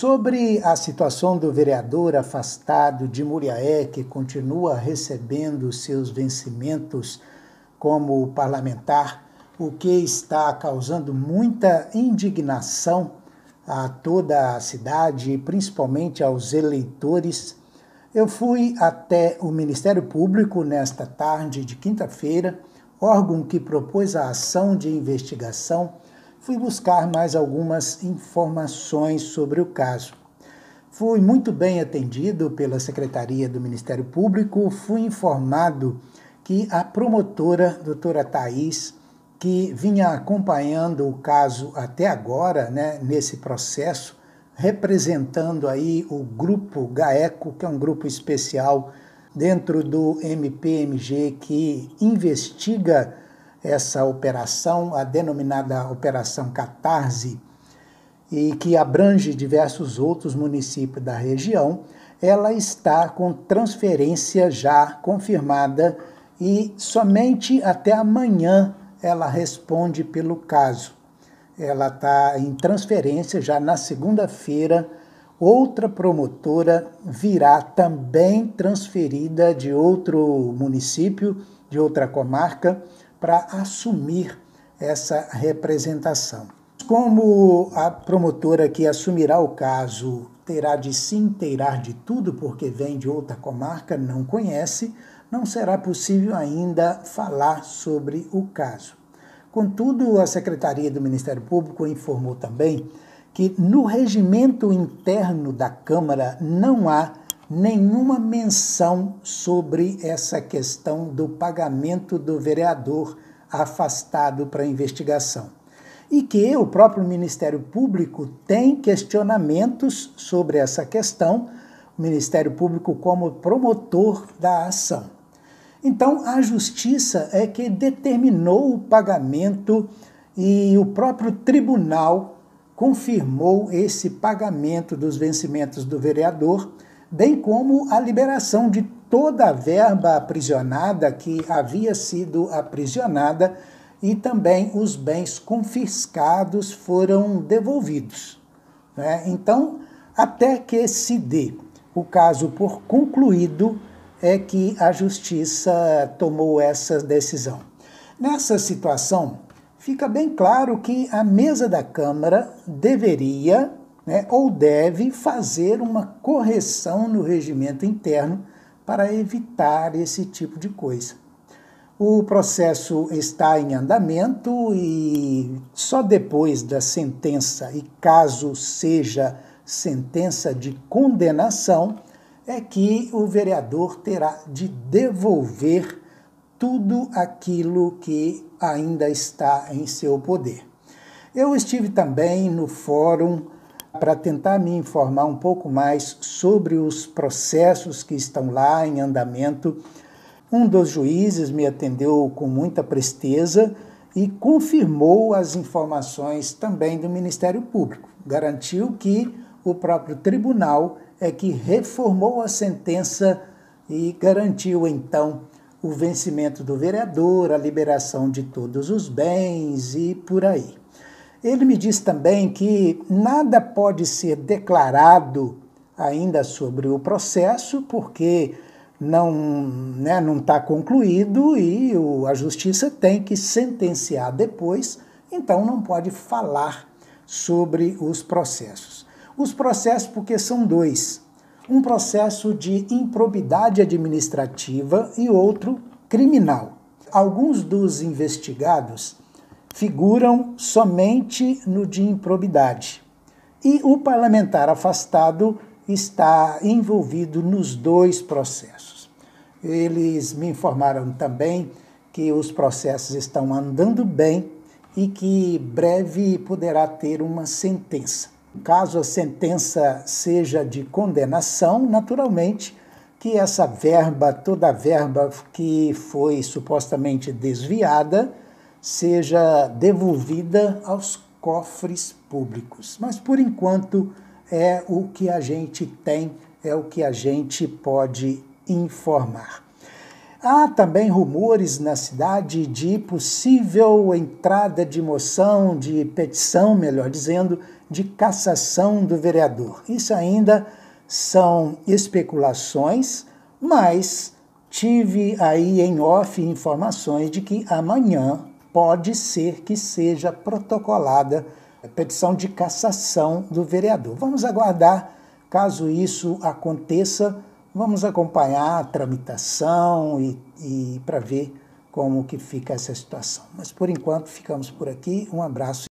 sobre a situação do vereador afastado de Muriaé, que continua recebendo seus vencimentos como parlamentar, o que está causando muita indignação a toda a cidade, principalmente aos eleitores, eu fui até o Ministério Público nesta tarde de quinta-feira, órgão que propôs a ação de investigação fui buscar mais algumas informações sobre o caso. Fui muito bem atendido pela Secretaria do Ministério Público, fui informado que a promotora, doutora Thais, que vinha acompanhando o caso até agora, né, nesse processo, representando aí o grupo GAECO, que é um grupo especial dentro do MPMG que investiga essa operação, a denominada Operação Catarse, e que abrange diversos outros municípios da região, ela está com transferência já confirmada e somente até amanhã ela responde pelo caso. Ela está em transferência já na segunda-feira. Outra promotora virá também transferida de outro município, de outra comarca, para assumir essa representação. Como a promotora que assumirá o caso terá de se inteirar de tudo porque vem de outra comarca, não conhece, não será possível ainda falar sobre o caso. Contudo, a Secretaria do Ministério Público informou também que no regimento interno da Câmara não há nenhuma menção sobre essa questão do pagamento do vereador afastado para investigação. E que o próprio Ministério Público tem questionamentos sobre essa questão, o Ministério Público como promotor da ação. Então, a Justiça é que determinou o pagamento e o próprio tribunal confirmou esse pagamento dos vencimentos do vereador bem como a liberação de toda a verba aprisionada que havia sido aprisionada e também os bens confiscados foram devolvidos. Né? Então, até que se dê o caso por concluído, é que a justiça tomou essa decisão. Nessa situação, fica bem claro que a mesa da Câmara deveria né, ou deve fazer uma correção no regimento interno para evitar esse tipo de coisa. O processo está em andamento e só depois da sentença, e caso seja sentença de condenação, é que o vereador terá de devolver tudo aquilo que ainda está em seu poder. Eu estive também no fórum para tentar me informar um pouco mais sobre os processos que estão lá em andamento. Um dos juízes me atendeu com muita presteza e confirmou as informações também do Ministério Público. Garantiu que o próprio tribunal é que reformou a sentença e garantiu então o vencimento do vereador, a liberação de todos os bens e por aí. Ele me diz também que nada pode ser declarado ainda sobre o processo, porque não né, não está concluído e o, a justiça tem que sentenciar depois, então não pode falar sobre os processos. Os processos, porque são dois: um processo de improbidade administrativa e outro criminal. Alguns dos investigados figuram somente no de improbidade. E o parlamentar afastado está envolvido nos dois processos. Eles me informaram também que os processos estão andando bem e que breve poderá ter uma sentença. Caso a sentença seja de condenação, naturalmente que essa verba, toda a verba que foi supostamente desviada, seja devolvida aos cofres públicos. Mas por enquanto é o que a gente tem, é o que a gente pode informar. Há também rumores na cidade de possível entrada de moção, de petição, melhor dizendo, de cassação do vereador. Isso ainda são especulações, mas tive aí em off informações de que amanhã pode ser que seja protocolada a petição de cassação do vereador. Vamos aguardar, caso isso aconteça, vamos acompanhar a tramitação e, e para ver como que fica essa situação. Mas por enquanto ficamos por aqui. Um abraço.